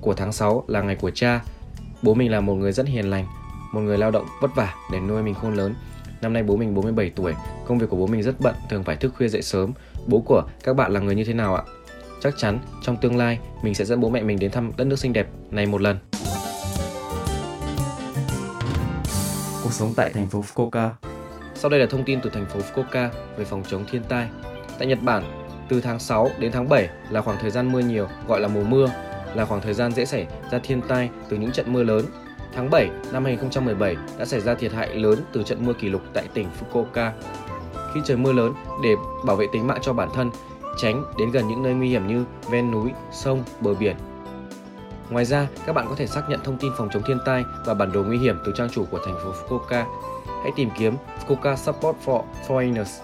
của tháng 6 là ngày của cha. Bố mình là một người rất hiền lành, một người lao động vất vả để nuôi mình khôn lớn. Năm nay bố mình 47 tuổi, công việc của bố mình rất bận, thường phải thức khuya dậy sớm. Bố của các bạn là người như thế nào ạ? Chắc chắn trong tương lai mình sẽ dẫn bố mẹ mình đến thăm đất nước xinh đẹp này một lần. Cuộc sống tại thành phố Fukuoka. Sau đây là thông tin từ thành phố Fukuoka về phòng chống thiên tai. Tại Nhật Bản, từ tháng 6 đến tháng 7 là khoảng thời gian mưa nhiều, gọi là mùa mưa, là khoảng thời gian dễ xảy ra thiên tai từ những trận mưa lớn. Tháng 7 năm 2017 đã xảy ra thiệt hại lớn từ trận mưa kỷ lục tại tỉnh Fukuoka. Khi trời mưa lớn, để bảo vệ tính mạng cho bản thân, tránh đến gần những nơi nguy hiểm như ven núi, sông, bờ biển. Ngoài ra, các bạn có thể xác nhận thông tin phòng chống thiên tai và bản đồ nguy hiểm từ trang chủ của thành phố Fukuoka. Hãy tìm kiếm Fukuoka Support for Foreigners.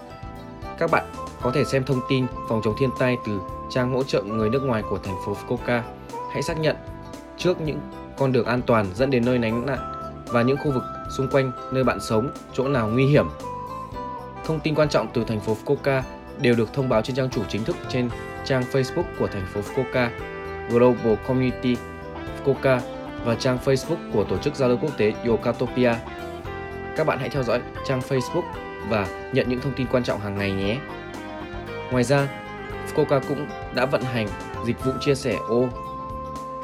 Các bạn có thể xem thông tin phòng chống thiên tai từ trang hỗ trợ người nước ngoài của thành phố Fukuoka. Hãy xác nhận trước những con đường an toàn dẫn đến nơi lánh nạn và những khu vực xung quanh nơi bạn sống, chỗ nào nguy hiểm. Thông tin quan trọng từ thành phố Fukuoka đều được thông báo trên trang chủ chính thức trên trang Facebook của thành phố Fukuoka, Global Community Fukuoka và trang Facebook của tổ chức giao lưu quốc tế Yokatopia. Các bạn hãy theo dõi trang Facebook và nhận những thông tin quan trọng hàng ngày nhé. Ngoài ra, Fukuoka cũng đã vận hành dịch vụ chia sẻ ô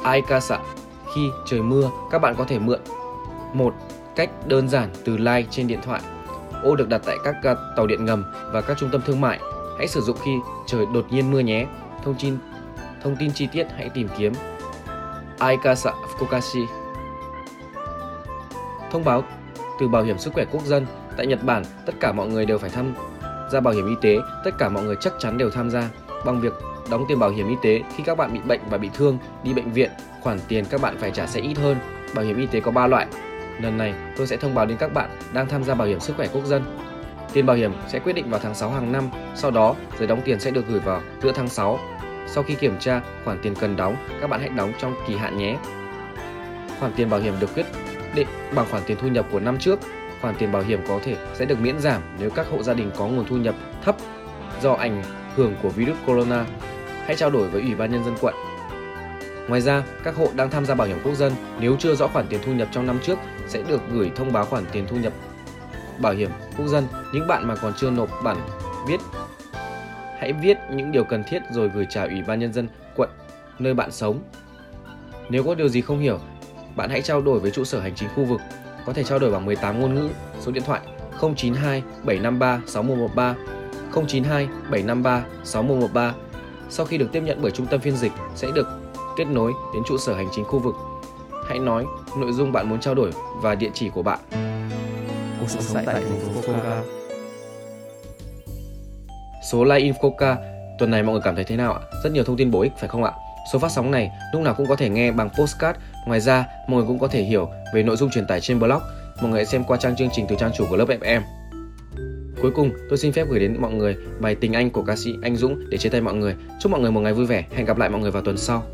Aikasa. Khi trời mưa, các bạn có thể mượn một cách đơn giản từ like trên điện thoại. Ô được đặt tại các à, tàu điện ngầm và các trung tâm thương mại. Hãy sử dụng khi trời đột nhiên mưa nhé. Thông tin thông tin chi tiết hãy tìm kiếm Aikasa Fukukashi. Thông báo từ Bảo hiểm sức khỏe quốc dân tại Nhật Bản, tất cả mọi người đều phải tham gia bảo hiểm y tế, tất cả mọi người chắc chắn đều tham gia bằng việc đóng tiền bảo hiểm y tế khi các bạn bị bệnh và bị thương, đi bệnh viện, khoản tiền các bạn phải trả sẽ ít hơn. Bảo hiểm y tế có 3 loại. Lần này tôi sẽ thông báo đến các bạn đang tham gia bảo hiểm sức khỏe quốc dân. Tiền bảo hiểm sẽ quyết định vào tháng 6 hàng năm, sau đó giấy đóng tiền sẽ được gửi vào giữa tháng 6. Sau khi kiểm tra khoản tiền cần đóng, các bạn hãy đóng trong kỳ hạn nhé. Khoản tiền bảo hiểm được quyết định bằng khoản tiền thu nhập của năm trước. Khoản tiền bảo hiểm có thể sẽ được miễn giảm nếu các hộ gia đình có nguồn thu nhập thấp do ảnh hưởng của virus corona. Hãy trao đổi với Ủy ban Nhân dân quận. Ngoài ra, các hộ đang tham gia bảo hiểm quốc dân nếu chưa rõ khoản tiền thu nhập trong năm trước sẽ được gửi thông báo khoản tiền thu nhập bảo hiểm quốc dân. Những bạn mà còn chưa nộp bản viết hãy viết những điều cần thiết rồi gửi trả Ủy ban Nhân dân quận nơi bạn sống. Nếu có điều gì không hiểu, bạn hãy trao đổi với trụ sở hành chính khu vực, có thể trao đổi bằng 18 ngôn ngữ, số điện thoại 092 753 6113, 092 753 6113. Sau khi được tiếp nhận bởi trung tâm phiên dịch sẽ được kết nối đến trụ sở hành chính khu vực. Hãy nói nội dung bạn muốn trao đổi và địa chỉ của bạn. Cuộc sống tại thành phố Fukuoka. Số Live Infoca tuần này mọi người cảm thấy thế nào ạ? Rất nhiều thông tin bổ ích phải không ạ? Số phát sóng này lúc nào cũng có thể nghe bằng postcard. Ngoài ra, mọi người cũng có thể hiểu về nội dung truyền tải trên blog. Mọi người hãy xem qua trang chương trình từ trang chủ của lớp FM. Cuối cùng, tôi xin phép gửi đến mọi người bài Tình Anh của ca sĩ Anh Dũng để chia tay mọi người. Chúc mọi người một ngày vui vẻ. Hẹn gặp lại mọi người vào tuần sau.